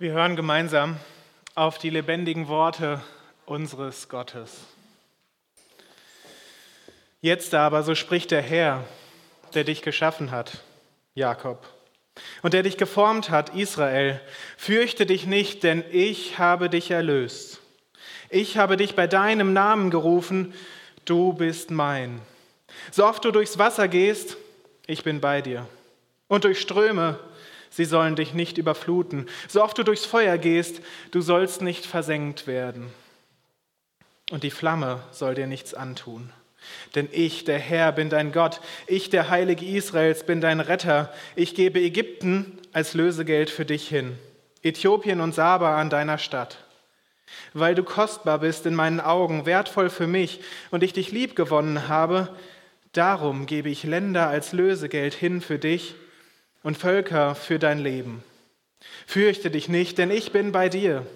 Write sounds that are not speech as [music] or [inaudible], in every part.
Wir hören gemeinsam auf die lebendigen Worte unseres Gottes. Jetzt aber, so spricht der Herr, der dich geschaffen hat, Jakob, und der dich geformt hat, Israel, fürchte dich nicht, denn ich habe dich erlöst. Ich habe dich bei deinem Namen gerufen, du bist mein. So oft du durchs Wasser gehst, ich bin bei dir. Und durch Ströme, sie sollen dich nicht überfluten. So oft du durchs Feuer gehst, du sollst nicht versenkt werden. Und die Flamme soll dir nichts antun. Denn ich, der Herr, bin dein Gott, ich, der Heilige Israels, bin dein Retter. Ich gebe Ägypten als Lösegeld für dich hin, Äthiopien und Saba an deiner Stadt. Weil du kostbar bist in meinen Augen, wertvoll für mich und ich dich lieb gewonnen habe, darum gebe ich Länder als Lösegeld hin für dich und Völker für dein Leben. Fürchte dich nicht, denn ich bin bei dir.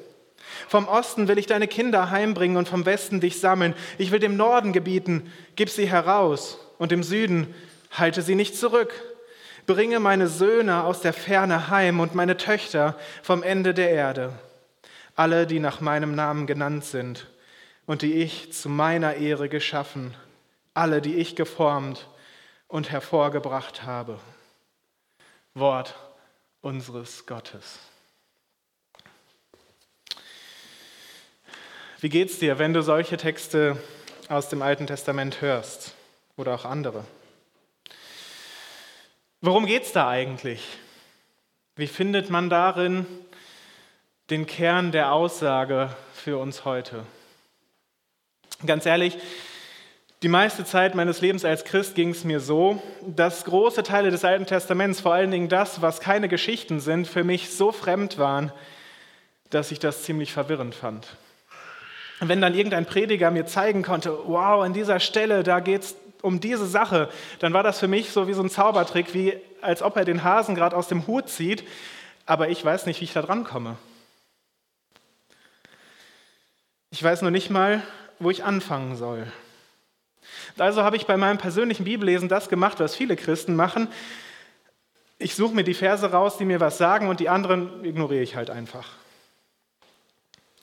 Vom Osten will ich deine Kinder heimbringen und vom Westen dich sammeln. Ich will dem Norden gebieten, gib sie heraus und im Süden halte sie nicht zurück. Bringe meine Söhne aus der Ferne heim und meine Töchter vom Ende der Erde. Alle, die nach meinem Namen genannt sind und die ich zu meiner Ehre geschaffen, alle, die ich geformt und hervorgebracht habe. Wort unseres Gottes. Wie geht's dir, wenn du solche Texte aus dem Alten Testament hörst oder auch andere? Worum geht's da eigentlich? Wie findet man darin den Kern der Aussage für uns heute? Ganz ehrlich, die meiste Zeit meines Lebens als Christ ging es mir so, dass große Teile des Alten Testaments, vor allen Dingen das, was keine Geschichten sind, für mich so fremd waren, dass ich das ziemlich verwirrend fand. Wenn dann irgendein Prediger mir zeigen konnte, wow, an dieser Stelle, da geht es um diese Sache, dann war das für mich so wie so ein Zaubertrick, wie als ob er den Hasen gerade aus dem Hut zieht, aber ich weiß nicht, wie ich da dran komme. Ich weiß nur nicht mal, wo ich anfangen soll. Also habe ich bei meinem persönlichen Bibellesen das gemacht, was viele Christen machen. Ich suche mir die Verse raus, die mir was sagen und die anderen ignoriere ich halt einfach.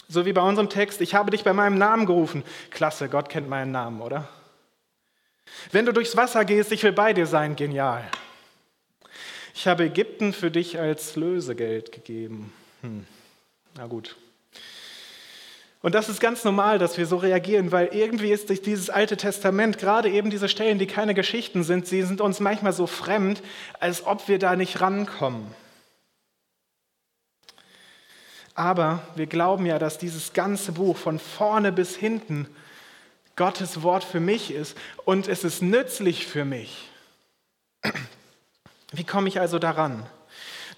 So wie bei unserem Text, ich habe dich bei meinem Namen gerufen. Klasse, Gott kennt meinen Namen, oder? Wenn du durchs Wasser gehst, ich will bei dir sein, genial. Ich habe Ägypten für dich als Lösegeld gegeben. Hm. Na gut, und das ist ganz normal, dass wir so reagieren, weil irgendwie ist durch dieses Alte Testament, gerade eben diese Stellen, die keine Geschichten sind, sie sind uns manchmal so fremd, als ob wir da nicht rankommen. Aber wir glauben ja, dass dieses ganze Buch von vorne bis hinten Gottes Wort für mich ist und es ist nützlich für mich. Wie komme ich also daran?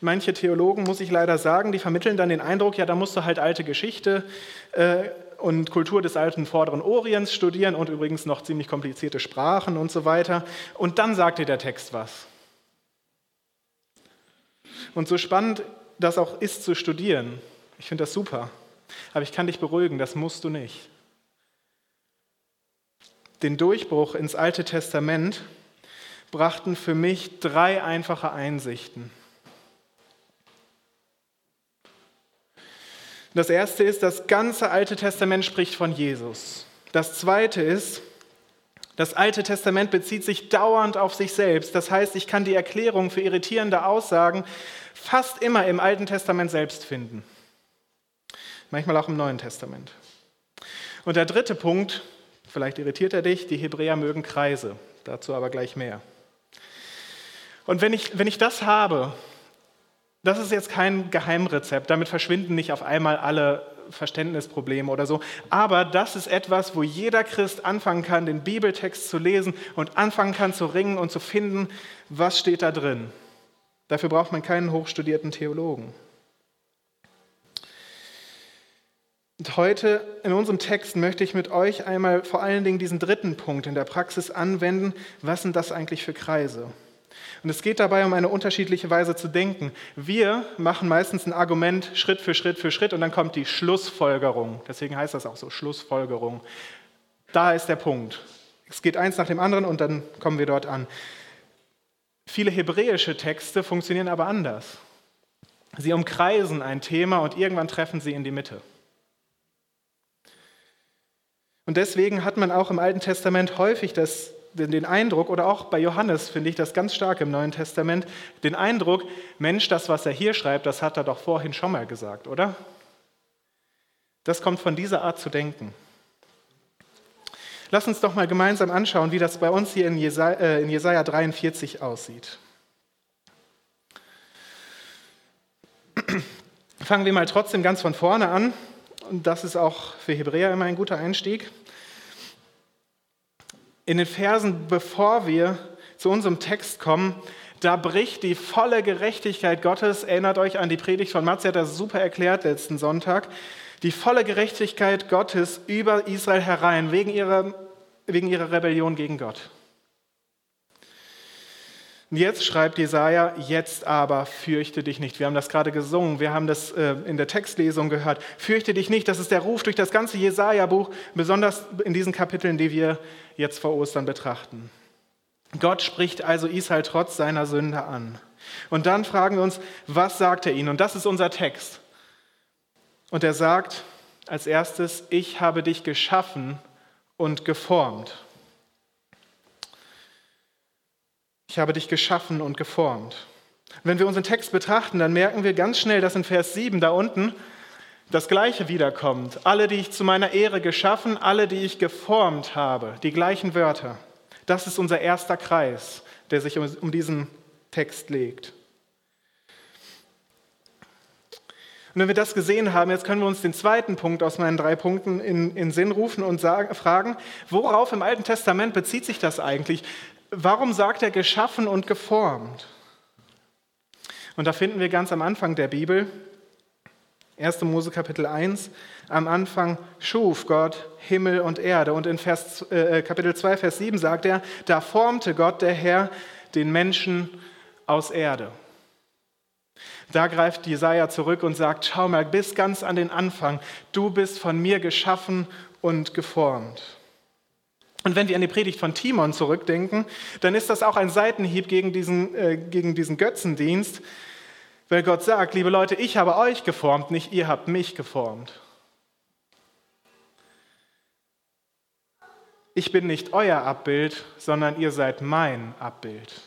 Manche Theologen, muss ich leider sagen, die vermitteln dann den Eindruck, ja, da musst du halt alte Geschichte äh, und Kultur des alten Vorderen Orients studieren und übrigens noch ziemlich komplizierte Sprachen und so weiter. Und dann sagt dir der Text was. Und so spannend das auch ist zu studieren, ich finde das super, aber ich kann dich beruhigen, das musst du nicht. Den Durchbruch ins Alte Testament brachten für mich drei einfache Einsichten. Das erste ist, das ganze Alte Testament spricht von Jesus. Das zweite ist, das Alte Testament bezieht sich dauernd auf sich selbst. Das heißt, ich kann die Erklärung für irritierende Aussagen fast immer im Alten Testament selbst finden. Manchmal auch im Neuen Testament. Und der dritte Punkt, vielleicht irritiert er dich, die Hebräer mögen Kreise. Dazu aber gleich mehr. Und wenn ich, wenn ich das habe, das ist jetzt kein Geheimrezept, damit verschwinden nicht auf einmal alle Verständnisprobleme oder so. Aber das ist etwas, wo jeder Christ anfangen kann, den Bibeltext zu lesen und anfangen kann zu ringen und zu finden, was steht da drin. Dafür braucht man keinen hochstudierten Theologen. Und heute in unserem Text möchte ich mit euch einmal vor allen Dingen diesen dritten Punkt in der Praxis anwenden. Was sind das eigentlich für Kreise? Und es geht dabei um eine unterschiedliche Weise zu denken. Wir machen meistens ein Argument Schritt für Schritt für Schritt und dann kommt die Schlussfolgerung. Deswegen heißt das auch so, Schlussfolgerung. Da ist der Punkt. Es geht eins nach dem anderen und dann kommen wir dort an. Viele hebräische Texte funktionieren aber anders. Sie umkreisen ein Thema und irgendwann treffen sie in die Mitte. Und deswegen hat man auch im Alten Testament häufig das, den Eindruck, oder auch bei Johannes finde ich das ganz stark im Neuen Testament, den Eindruck, Mensch, das, was er hier schreibt, das hat er doch vorhin schon mal gesagt, oder? Das kommt von dieser Art zu denken. Lass uns doch mal gemeinsam anschauen, wie das bei uns hier in Jesaja, äh, in Jesaja 43 aussieht. Fangen wir mal trotzdem ganz von vorne an. Und das ist auch für Hebräer immer ein guter Einstieg. In den Versen, bevor wir zu unserem Text kommen, da bricht die volle Gerechtigkeit Gottes. Erinnert euch an die Predigt von Matze, hat das super erklärt letzten Sonntag die volle Gerechtigkeit Gottes über Israel herein, wegen ihrer, wegen ihrer Rebellion gegen Gott. Und jetzt schreibt Jesaja, jetzt aber fürchte dich nicht. Wir haben das gerade gesungen, wir haben das äh, in der Textlesung gehört. Fürchte dich nicht, das ist der Ruf durch das ganze Jesaja-Buch, besonders in diesen Kapiteln, die wir jetzt vor Ostern betrachten. Gott spricht also Israel trotz seiner Sünde an. Und dann fragen wir uns, was sagt er ihnen? Und das ist unser Text. Und er sagt als erstes, ich habe dich geschaffen und geformt. Ich habe dich geschaffen und geformt. Wenn wir unseren Text betrachten, dann merken wir ganz schnell, dass in Vers 7 da unten das Gleiche wiederkommt. Alle, die ich zu meiner Ehre geschaffen, alle, die ich geformt habe, die gleichen Wörter. Das ist unser erster Kreis, der sich um diesen Text legt. Und wenn wir das gesehen haben, jetzt können wir uns den zweiten Punkt aus meinen drei Punkten in, in Sinn rufen und sagen, fragen, worauf im Alten Testament bezieht sich das eigentlich? Warum sagt er geschaffen und geformt? Und da finden wir ganz am Anfang der Bibel, 1. Mose Kapitel 1, am Anfang schuf Gott Himmel und Erde. Und in Vers, äh, Kapitel 2, Vers 7 sagt er, da formte Gott, der Herr, den Menschen aus Erde. Da greift Jesaja zurück und sagt: Schau mal, bis ganz an den Anfang, du bist von mir geschaffen und geformt. Und wenn wir an die Predigt von Timon zurückdenken, dann ist das auch ein Seitenhieb gegen diesen, äh, gegen diesen Götzendienst, weil Gott sagt: Liebe Leute, ich habe euch geformt, nicht ihr habt mich geformt. Ich bin nicht euer Abbild, sondern ihr seid mein Abbild.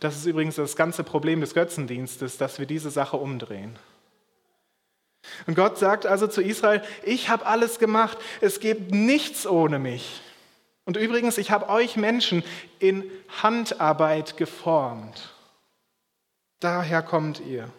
Das ist übrigens das ganze Problem des Götzendienstes, dass wir diese Sache umdrehen. Und Gott sagt also zu Israel, ich habe alles gemacht, es gibt nichts ohne mich. Und übrigens, ich habe euch Menschen in Handarbeit geformt. Daher kommt ihr.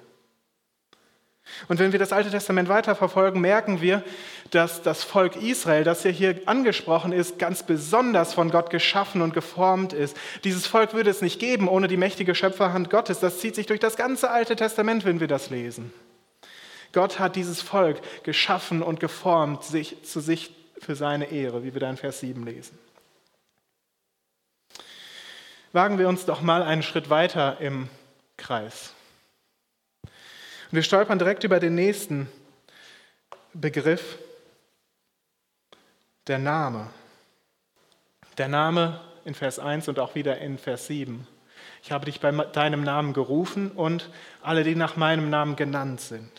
Und wenn wir das Alte Testament weiterverfolgen, merken wir, dass das Volk Israel, das ja hier angesprochen ist, ganz besonders von Gott geschaffen und geformt ist. Dieses Volk würde es nicht geben ohne die mächtige Schöpferhand Gottes. Das zieht sich durch das ganze Alte Testament, wenn wir das lesen. Gott hat dieses Volk geschaffen und geformt sich, zu sich für seine Ehre, wie wir da in Vers 7 lesen. Wagen wir uns doch mal einen Schritt weiter im Kreis. Und wir stolpern direkt über den nächsten Begriff, der Name. Der Name in Vers 1 und auch wieder in Vers 7. Ich habe dich bei deinem Namen gerufen und alle, die nach meinem Namen genannt sind.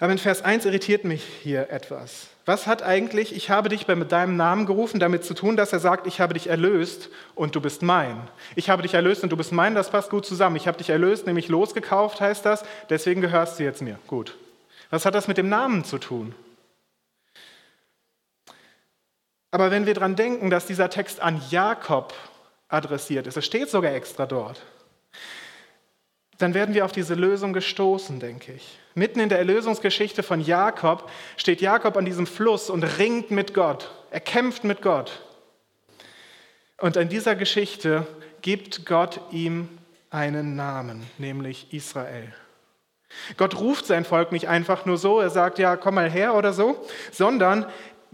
Aber in Vers 1 irritiert mich hier etwas. Was hat eigentlich, ich habe dich bei deinem Namen gerufen, damit zu tun, dass er sagt, ich habe dich erlöst und du bist mein. Ich habe dich erlöst und du bist mein, das passt gut zusammen. Ich habe dich erlöst, nämlich losgekauft heißt das, deswegen gehörst du jetzt mir. Gut. Was hat das mit dem Namen zu tun? Aber wenn wir daran denken, dass dieser Text an Jakob adressiert ist, es steht sogar extra dort, dann werden wir auf diese Lösung gestoßen, denke ich. Mitten in der Erlösungsgeschichte von Jakob steht Jakob an diesem Fluss und ringt mit Gott. Er kämpft mit Gott. Und in dieser Geschichte gibt Gott ihm einen Namen, nämlich Israel. Gott ruft sein Volk nicht einfach nur so, er sagt, ja, komm mal her oder so, sondern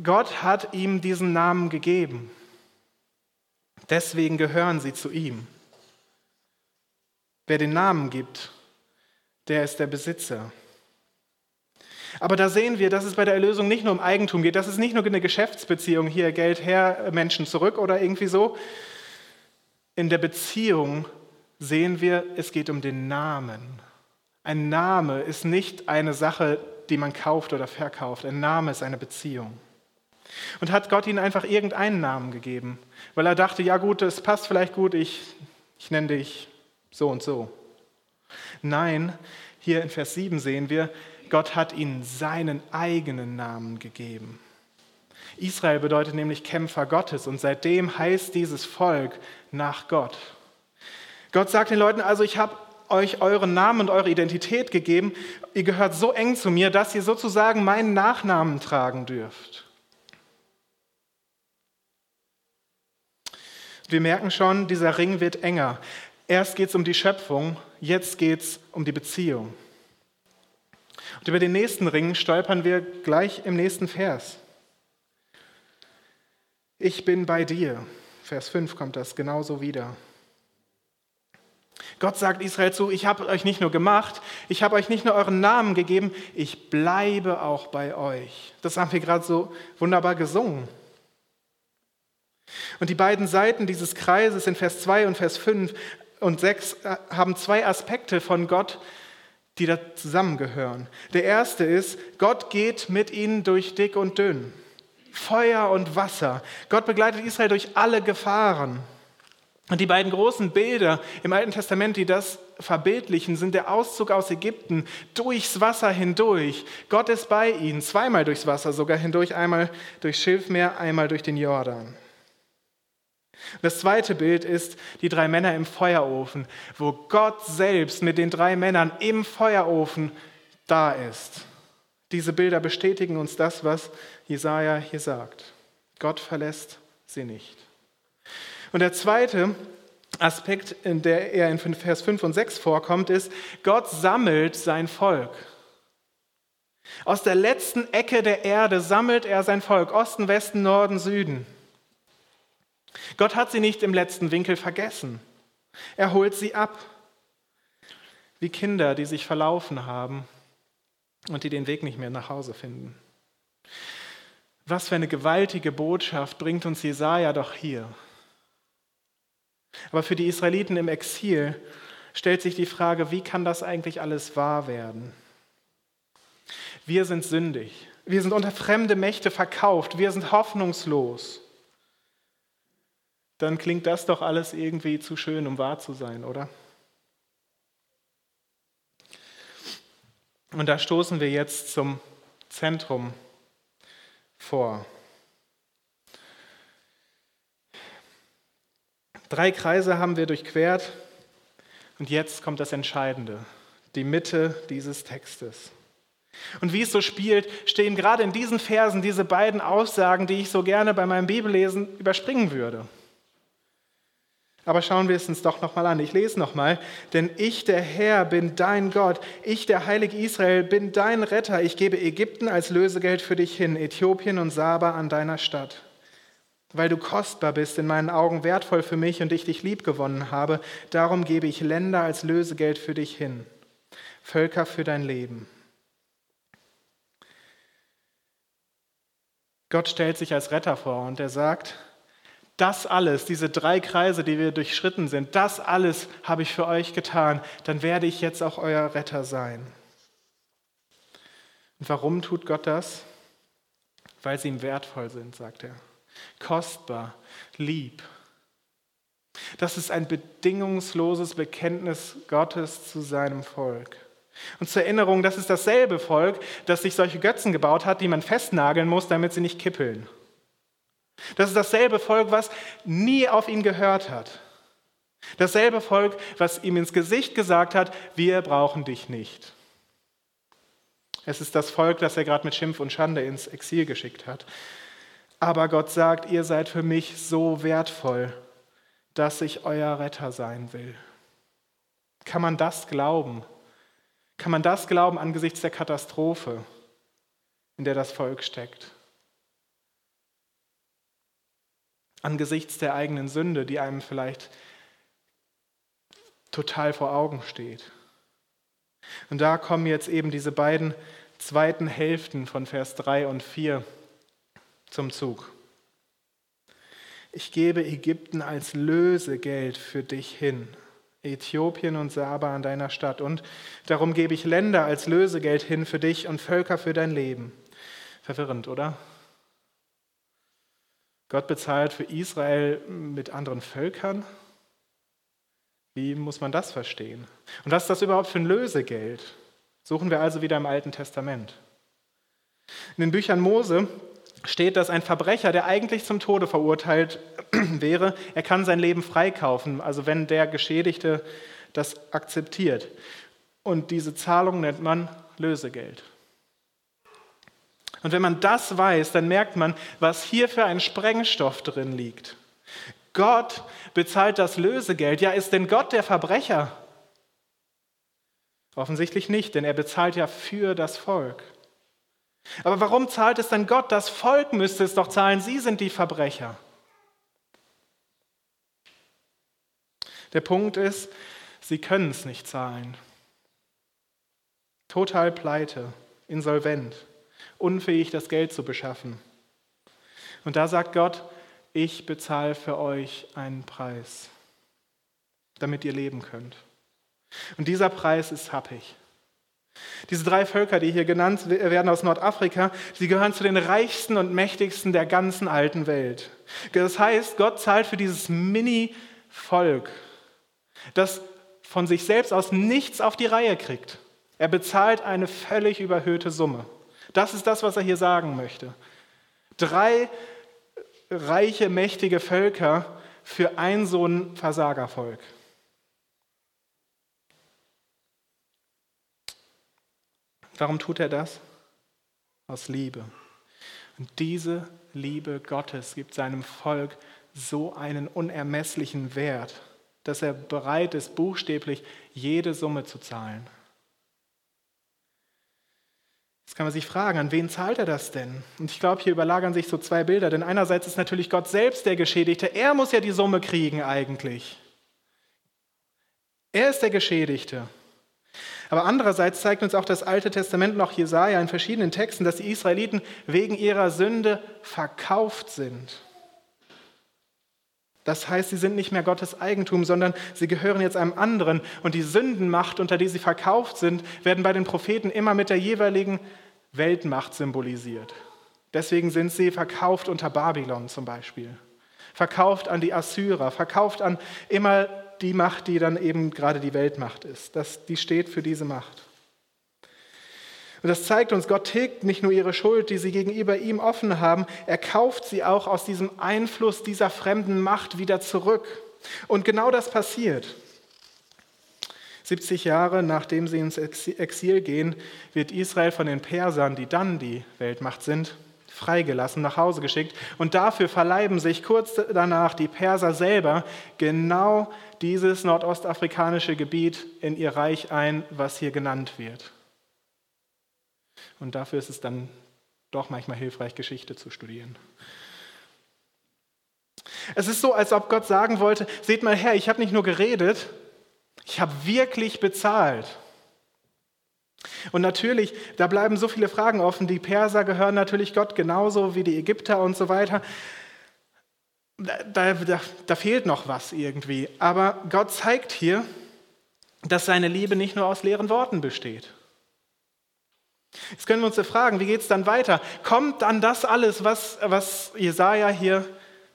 Gott hat ihm diesen Namen gegeben. Deswegen gehören sie zu ihm. Wer den Namen gibt, der ist der Besitzer. Aber da sehen wir, dass es bei der Erlösung nicht nur um Eigentum geht, dass es nicht nur eine Geschäftsbeziehung, hier Geld her, Menschen zurück oder irgendwie so. In der Beziehung sehen wir, es geht um den Namen. Ein Name ist nicht eine Sache, die man kauft oder verkauft. Ein Name ist eine Beziehung. Und hat Gott ihnen einfach irgendeinen Namen gegeben, weil er dachte, ja gut, es passt vielleicht gut, ich, ich nenne dich so und so. Nein, hier in Vers 7 sehen wir, Gott hat ihnen seinen eigenen Namen gegeben. Israel bedeutet nämlich Kämpfer Gottes und seitdem heißt dieses Volk nach Gott. Gott sagt den Leuten also, ich habe euch euren Namen und eure Identität gegeben. Ihr gehört so eng zu mir, dass ihr sozusagen meinen Nachnamen tragen dürft. Wir merken schon, dieser Ring wird enger. Erst geht es um die Schöpfung, jetzt geht es um die Beziehung. Und über den nächsten Ring stolpern wir gleich im nächsten Vers. Ich bin bei dir. Vers 5 kommt das genauso wieder. Gott sagt Israel zu, ich habe euch nicht nur gemacht, ich habe euch nicht nur euren Namen gegeben, ich bleibe auch bei euch. Das haben wir gerade so wunderbar gesungen. Und die beiden Seiten dieses Kreises in Vers 2 und Vers 5 und 6 äh, haben zwei Aspekte von Gott, die da zusammengehören. Der erste ist, Gott geht mit ihnen durch dick und dünn. Feuer und Wasser. Gott begleitet Israel durch alle Gefahren. Und die beiden großen Bilder im Alten Testament, die das verbildlichen, sind der Auszug aus Ägypten durchs Wasser hindurch. Gott ist bei ihnen, zweimal durchs Wasser sogar hindurch, einmal durchs Schilfmeer, einmal durch den Jordan. Das zweite Bild ist die drei Männer im Feuerofen, wo Gott selbst mit den drei Männern im Feuerofen da ist. Diese Bilder bestätigen uns das, was Jesaja hier sagt. Gott verlässt sie nicht. Und der zweite Aspekt, in der er in Vers 5 und 6 vorkommt, ist, Gott sammelt sein Volk. Aus der letzten Ecke der Erde sammelt er sein Volk, Osten, Westen, Norden, Süden. Gott hat sie nicht im letzten Winkel vergessen. Er holt sie ab, wie Kinder, die sich verlaufen haben und die den Weg nicht mehr nach Hause finden. Was für eine gewaltige Botschaft bringt uns Jesaja doch hier. Aber für die Israeliten im Exil stellt sich die Frage, wie kann das eigentlich alles wahr werden? Wir sind sündig. Wir sind unter fremde Mächte verkauft. Wir sind hoffnungslos dann klingt das doch alles irgendwie zu schön, um wahr zu sein, oder? Und da stoßen wir jetzt zum Zentrum vor. Drei Kreise haben wir durchquert und jetzt kommt das Entscheidende, die Mitte dieses Textes. Und wie es so spielt, stehen gerade in diesen Versen diese beiden Aussagen, die ich so gerne bei meinem Bibellesen überspringen würde. Aber schauen wir es uns doch nochmal an. Ich lese nochmal. Denn ich, der Herr, bin dein Gott. Ich, der Heilige Israel, bin dein Retter. Ich gebe Ägypten als Lösegeld für dich hin, Äthiopien und Saba an deiner Stadt. Weil du kostbar bist, in meinen Augen wertvoll für mich und ich dich lieb gewonnen habe, darum gebe ich Länder als Lösegeld für dich hin, Völker für dein Leben. Gott stellt sich als Retter vor und er sagt, das alles, diese drei Kreise, die wir durchschritten sind, das alles habe ich für euch getan, dann werde ich jetzt auch euer Retter sein. Und warum tut Gott das? Weil sie ihm wertvoll sind, sagt er. Kostbar, lieb. Das ist ein bedingungsloses Bekenntnis Gottes zu seinem Volk. Und zur Erinnerung, das ist dasselbe Volk, das sich solche Götzen gebaut hat, die man festnageln muss, damit sie nicht kippeln. Das ist dasselbe Volk, was nie auf ihn gehört hat. Dasselbe Volk, was ihm ins Gesicht gesagt hat, wir brauchen dich nicht. Es ist das Volk, das er gerade mit Schimpf und Schande ins Exil geschickt hat. Aber Gott sagt, ihr seid für mich so wertvoll, dass ich euer Retter sein will. Kann man das glauben? Kann man das glauben angesichts der Katastrophe, in der das Volk steckt? Angesichts der eigenen Sünde, die einem vielleicht total vor Augen steht. Und da kommen jetzt eben diese beiden zweiten Hälften von Vers 3 und 4 zum Zug. Ich gebe Ägypten als Lösegeld für dich hin, Äthiopien und Saba an deiner Stadt. Und darum gebe ich Länder als Lösegeld hin für dich und Völker für dein Leben. Verwirrend, oder? Gott bezahlt für Israel mit anderen Völkern? Wie muss man das verstehen? Und was ist das überhaupt für ein Lösegeld? Suchen wir also wieder im Alten Testament. In den Büchern Mose steht, dass ein Verbrecher, der eigentlich zum Tode verurteilt [clears throat] wäre, er kann sein Leben freikaufen, also wenn der Geschädigte das akzeptiert. Und diese Zahlung nennt man Lösegeld. Und wenn man das weiß, dann merkt man, was hier für ein Sprengstoff drin liegt. Gott bezahlt das Lösegeld. Ja, ist denn Gott der Verbrecher? Offensichtlich nicht, denn er bezahlt ja für das Volk. Aber warum zahlt es denn Gott? Das Volk müsste es doch zahlen. Sie sind die Verbrecher. Der Punkt ist, sie können es nicht zahlen. Total pleite, insolvent, unfähig, das Geld zu beschaffen. Und da sagt Gott, ich bezahle für euch einen Preis, damit ihr leben könnt. Und dieser Preis ist happig. Diese drei Völker, die hier genannt werden aus Nordafrika, sie gehören zu den reichsten und mächtigsten der ganzen alten Welt. Das heißt, Gott zahlt für dieses Mini-Volk, das von sich selbst aus nichts auf die Reihe kriegt. Er bezahlt eine völlig überhöhte Summe. Das ist das, was er hier sagen möchte. Drei reiche, mächtige Völker für ein so ein Versagervolk. Warum tut er das? Aus Liebe. Und diese Liebe Gottes gibt seinem Volk so einen unermesslichen Wert, dass er bereit ist, buchstäblich jede Summe zu zahlen. Jetzt kann man sich fragen, an wen zahlt er das denn? Und ich glaube, hier überlagern sich so zwei Bilder. Denn einerseits ist natürlich Gott selbst der Geschädigte. Er muss ja die Summe kriegen eigentlich. Er ist der Geschädigte. Aber andererseits zeigt uns auch das Alte Testament noch Jesaja in verschiedenen Texten, dass die Israeliten wegen ihrer Sünde verkauft sind. Das heißt, sie sind nicht mehr Gottes Eigentum, sondern sie gehören jetzt einem anderen. Und die Sündenmacht, unter die sie verkauft sind, werden bei den Propheten immer mit der jeweiligen Weltmacht symbolisiert. Deswegen sind sie verkauft unter Babylon zum Beispiel. Verkauft an die Assyrer, verkauft an immer die Macht, die dann eben gerade die Weltmacht ist. Das, die steht für diese Macht. Und das zeigt uns, Gott tilgt nicht nur ihre Schuld, die sie gegenüber ihm offen haben, er kauft sie auch aus diesem Einfluss dieser fremden Macht wieder zurück. Und genau das passiert. 70 Jahre nachdem sie ins Exil gehen, wird Israel von den Persern, die dann die Weltmacht sind, freigelassen, nach Hause geschickt. Und dafür verleiben sich kurz danach die Perser selber genau dieses nordostafrikanische Gebiet in ihr Reich ein, was hier genannt wird. Und dafür ist es dann doch manchmal hilfreich, Geschichte zu studieren. Es ist so, als ob Gott sagen wollte, seht mal her, ich habe nicht nur geredet, ich habe wirklich bezahlt. Und natürlich, da bleiben so viele Fragen offen. Die Perser gehören natürlich Gott genauso wie die Ägypter und so weiter. Da, da, da, fehlt noch was irgendwie. Aber Gott zeigt hier, dass seine Liebe nicht nur aus leeren Worten besteht. Jetzt können wir uns fragen, wie geht es dann weiter? Kommt dann das alles, was, was Jesaja hier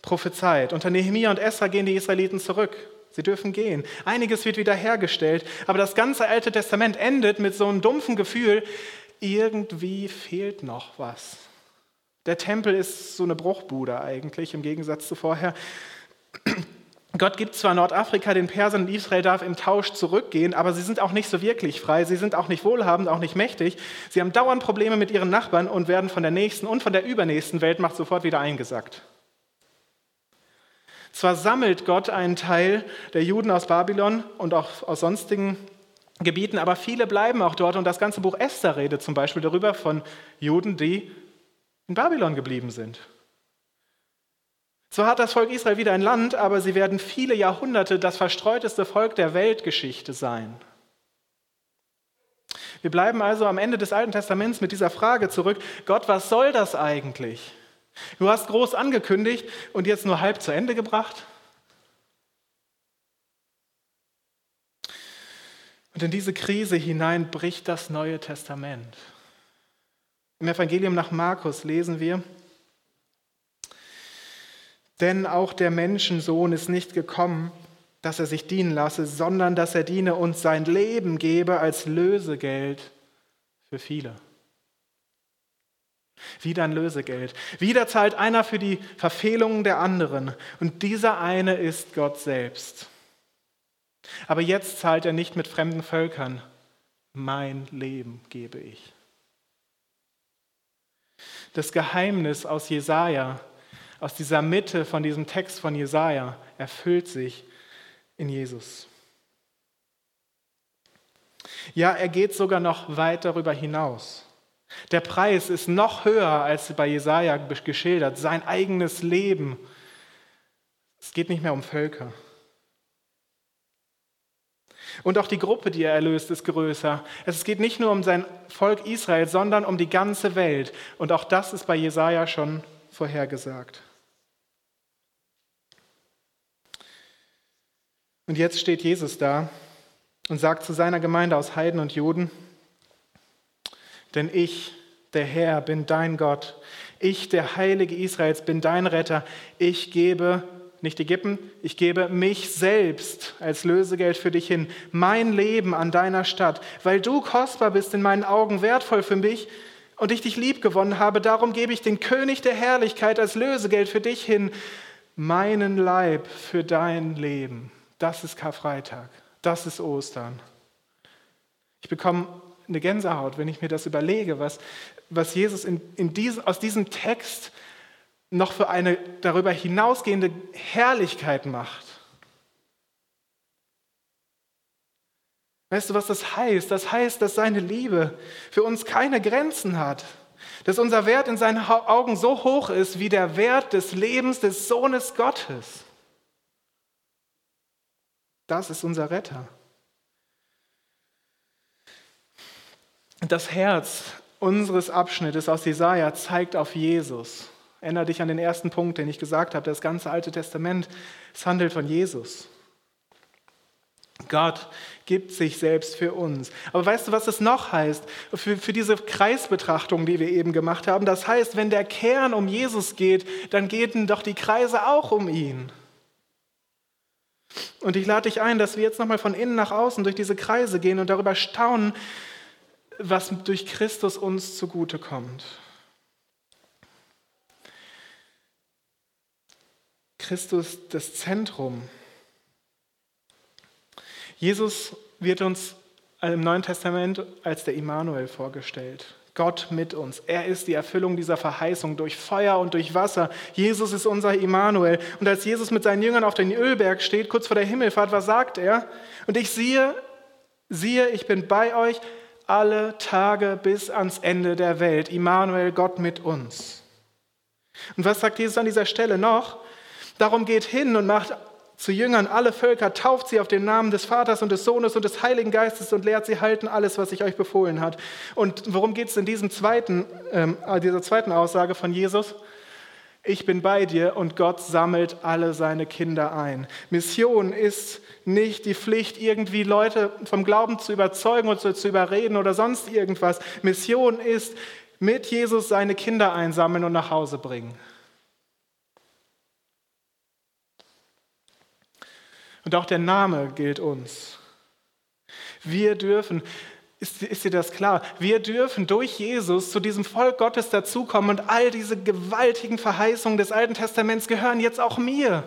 prophezeit? Unter Nehemia und Esra gehen die Israeliten zurück. Sie dürfen gehen. Einiges wird wiederhergestellt, aber das ganze Alte Testament endet mit so einem dumpfen Gefühl, irgendwie fehlt noch was. Der Tempel ist so eine Bruchbude eigentlich im Gegensatz zu vorher. Gott gibt zwar Nordafrika den Persern und Israel darf im Tausch zurückgehen, aber sie sind auch nicht so wirklich frei. Sie sind auch nicht wohlhabend, auch nicht mächtig. Sie haben dauernd Probleme mit ihren Nachbarn und werden von der nächsten und von der übernächsten Weltmacht sofort wieder eingesackt. Zwar sammelt Gott einen Teil der Juden aus Babylon und auch aus sonstigen Gebieten, aber viele bleiben auch dort und das ganze Buch Esther redet zum Beispiel darüber von Juden, die in Babylon geblieben sind. Zwar hat das Volk Israel wieder ein Land, aber sie werden viele Jahrhunderte das verstreuteste Volk der Weltgeschichte sein. Wir bleiben also am Ende des Alten Testaments mit dieser Frage zurück, Gott, was soll das eigentlich? Du hast groß angekündigt und jetzt nur halb zu Ende gebracht? Und in diese Krise hinein bricht das Neue Testament. Im Evangelium nach Markus lesen wir, denn auch der Menschensohn ist nicht gekommen, dass er sich dienen lasse, sondern dass er diene und sein Leben gebe als Lösegeld für viele. Wieder ein Lösegeld. Wieder zahlt einer für die Verfehlungen der anderen. Und dieser eine ist Gott selbst. Aber jetzt zahlt er nicht mit fremden Völkern. Mein Leben gebe ich. Das Geheimnis aus Jesaja, aus dieser Mitte von diesem Text von Jesaja, erfüllt sich in Jesus. Ja, er geht sogar noch weit darüber hinaus. Der Preis ist noch höher als bei Jesaja geschildert, sein eigenes Leben. Es geht nicht mehr um Völker. Und auch die Gruppe, die er erlöst, ist größer. Es geht nicht nur um sein Volk Israel, sondern um die ganze Welt. Und auch das ist bei Jesaja schon vorhergesagt. Und jetzt steht Jesus da und sagt zu seiner Gemeinde aus Heiden und Juden, denn ich, der Herr, bin dein Gott. Ich, der Heilige Israels, bin dein Retter. Ich gebe, nicht Ägypten, ich gebe mich selbst als Lösegeld für dich hin. Mein Leben an deiner Stadt. Weil du kostbar bist in meinen Augen, wertvoll für mich und ich dich lieb gewonnen habe, darum gebe ich den König der Herrlichkeit als Lösegeld für dich hin. Meinen Leib für dein Leben. Das ist Karfreitag. Das ist Ostern. Ich bekomme eine Gänsehaut, wenn ich mir das überlege, was, was Jesus in, in diesem, aus diesem Text noch für eine darüber hinausgehende Herrlichkeit macht. Weißt du, was das heißt? Das heißt, dass seine Liebe für uns keine Grenzen hat. Dass unser Wert in seinen Augen so hoch ist wie der Wert des Lebens des Sohnes Gottes. Das ist unser Retter. Das Herz unseres Abschnittes aus Jesaja zeigt auf Jesus. Erinnere dich an den ersten Punkt, den ich gesagt habe. Das ganze Alte Testament, es handelt von Jesus. Gott gibt sich selbst für uns. Aber weißt du, was es noch heißt? Für, für diese Kreisbetrachtung, die wir eben gemacht haben. Das heißt, wenn der Kern um Jesus geht, dann gehen doch die Kreise auch um ihn. Und ich lade dich ein, dass wir jetzt nochmal von innen nach außen durch diese Kreise gehen und darüber staunen, was durch Christus uns zugute kommt. Christus das Zentrum. Jesus wird uns im Neuen Testament als der Immanuel vorgestellt. Gott mit uns. Er ist die Erfüllung dieser Verheißung durch Feuer und durch Wasser. Jesus ist unser Immanuel. Und als Jesus mit seinen Jüngern auf den Ölberg steht, kurz vor der Himmelfahrt, was sagt er? Und ich siehe, siehe, ich bin bei euch alle Tage bis ans Ende der Welt. Immanuel, Gott mit uns. Und was sagt Jesus an dieser Stelle noch? Darum geht hin und macht zu Jüngern alle Völker, tauft sie auf den Namen des Vaters und des Sohnes und des Heiligen Geistes und lehrt sie halten alles, was ich euch befohlen hat. Und worum geht es in diesem zweiten, äh, dieser zweiten Aussage von Jesus? Ich bin bei dir und Gott sammelt alle seine Kinder ein. Mission ist nicht die Pflicht, irgendwie Leute vom Glauben zu überzeugen zu, zu überreden oder sonst irgendwas. Mission ist, mit Jesus seine Kinder einsammeln und nach Hause bringen. Und auch der Name gilt uns. Wir dürfen, ist, ist dir das klar? Wir dürfen durch Jesus zu diesem Volk Gottes dazukommen und all diese gewaltigen Verheißungen des Alten Testaments gehören jetzt auch mir.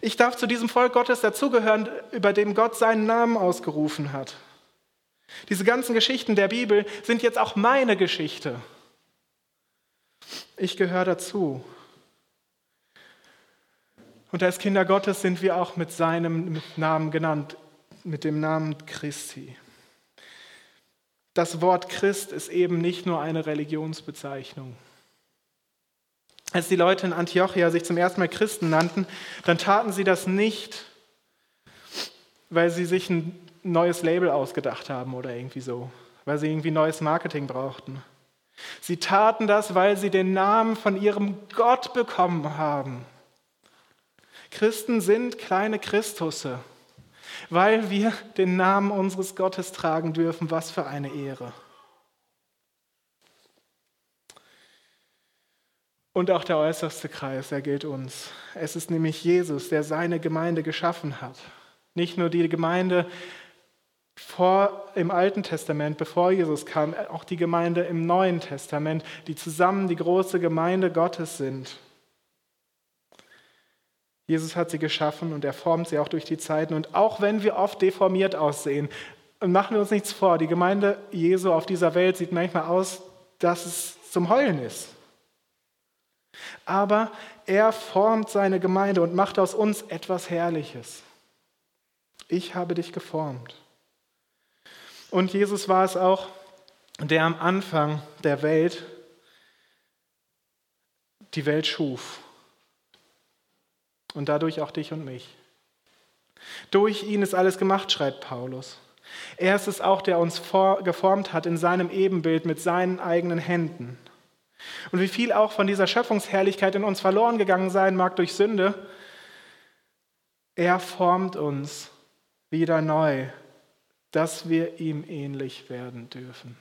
Ich darf zu diesem Volk Gottes dazugehören, über dem Gott seinen Namen ausgerufen hat. Diese ganzen Geschichten der Bibel sind jetzt auch meine Geschichte. Ich gehöre dazu. Und als Kinder Gottes sind wir auch mit seinem Namen genannt, mit dem Namen Christi. Das Wort Christ ist eben nicht nur eine Religionsbezeichnung. Als die Leute in Antiochia sich zum ersten Mal Christen nannten, dann taten sie das nicht, weil sie sich ein neues Label ausgedacht haben oder irgendwie so, weil sie irgendwie neues Marketing brauchten. Sie taten das, weil sie den Namen von ihrem Gott bekommen haben. Christen sind kleine Christusse. Weil wir den Namen unseres Gottes tragen dürfen. Was für eine Ehre. Und auch der äußerste Kreis, er gilt uns. Es ist nämlich Jesus, der seine Gemeinde geschaffen hat. Nicht nur die Gemeinde vor, im Alten Testament, bevor Jesus kam, auch die Gemeinde im Neuen Testament, die zusammen die große Gemeinde Gottes sind. Jesus hat sie geschaffen und er formt sie auch durch die Zeiten. Und auch wenn wir oft deformiert aussehen, machen wir uns nichts vor, die Gemeinde Jesu auf dieser Welt sieht manchmal aus, dass es zum Heulen ist. Aber er formt seine Gemeinde und macht aus uns etwas Herrliches. Ich habe dich geformt. Und Jesus war es auch, der am Anfang der Welt die Welt schuf. Und dadurch auch dich und mich. Durch ihn ist alles gemacht, schreibt Paulus. Er ist es auch, der uns geformt hat in seinem Ebenbild mit seinen eigenen Händen. Und wie viel auch von dieser Schöpfungsherrlichkeit in uns verloren gegangen sein mag durch Sünde, er formt uns wieder neu dass wir ihm ähnlich werden dürfen.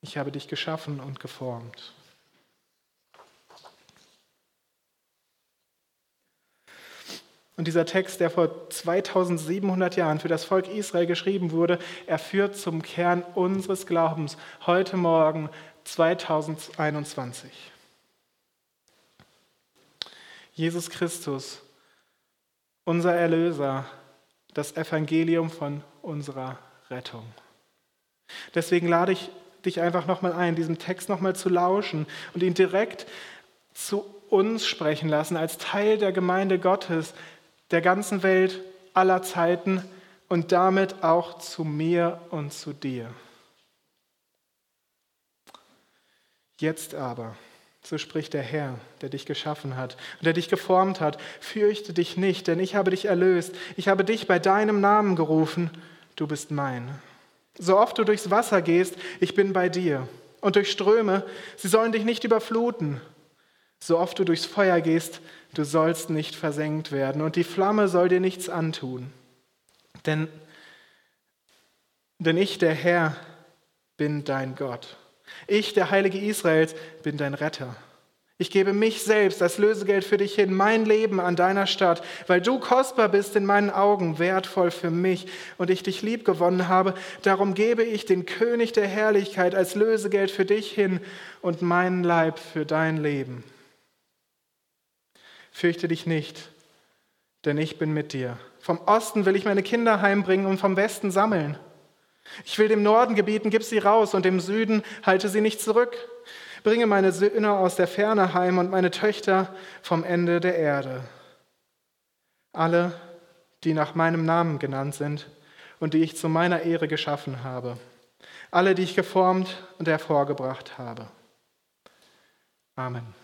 Ich habe dich geschaffen und geformt. Und dieser Text, der vor 2700 Jahren für das Volk Israel geschrieben wurde, er führt zum Kern unseres Glaubens heute Morgen 2021. Jesus Christus, unser Erlöser, das Evangelium von unserer Rettung. Deswegen lade ich dich einfach nochmal ein, diesem Text nochmal zu lauschen und ihn direkt zu uns sprechen lassen, als Teil der Gemeinde Gottes, der ganzen Welt, aller Zeiten und damit auch zu mir und zu dir. Jetzt aber so spricht der Herr, der dich geschaffen hat und der dich geformt hat. Fürchte dich nicht, denn ich habe dich erlöst. Ich habe dich bei deinem Namen gerufen. Du bist mein. So oft du durchs Wasser gehst, ich bin bei dir. Und durch Ströme, sie sollen dich nicht überfluten. So oft du durchs Feuer gehst, du sollst nicht versenkt werden. Und die Flamme soll dir nichts antun. Denn, denn ich, der Herr, bin dein Gott. Ich, der Heilige Israels, bin dein Retter. Ich gebe mich selbst als Lösegeld für dich hin, mein Leben an deiner Stadt, weil du kostbar bist in meinen Augen, wertvoll für mich und ich dich lieb gewonnen habe. Darum gebe ich den König der Herrlichkeit als Lösegeld für dich hin und meinen Leib für dein Leben. Fürchte dich nicht, denn ich bin mit dir. Vom Osten will ich meine Kinder heimbringen und vom Westen sammeln. Ich will dem Norden gebieten, gib sie raus, und dem Süden halte sie nicht zurück. Bringe meine Söhne aus der Ferne heim und meine Töchter vom Ende der Erde. Alle, die nach meinem Namen genannt sind und die ich zu meiner Ehre geschaffen habe. Alle, die ich geformt und hervorgebracht habe. Amen.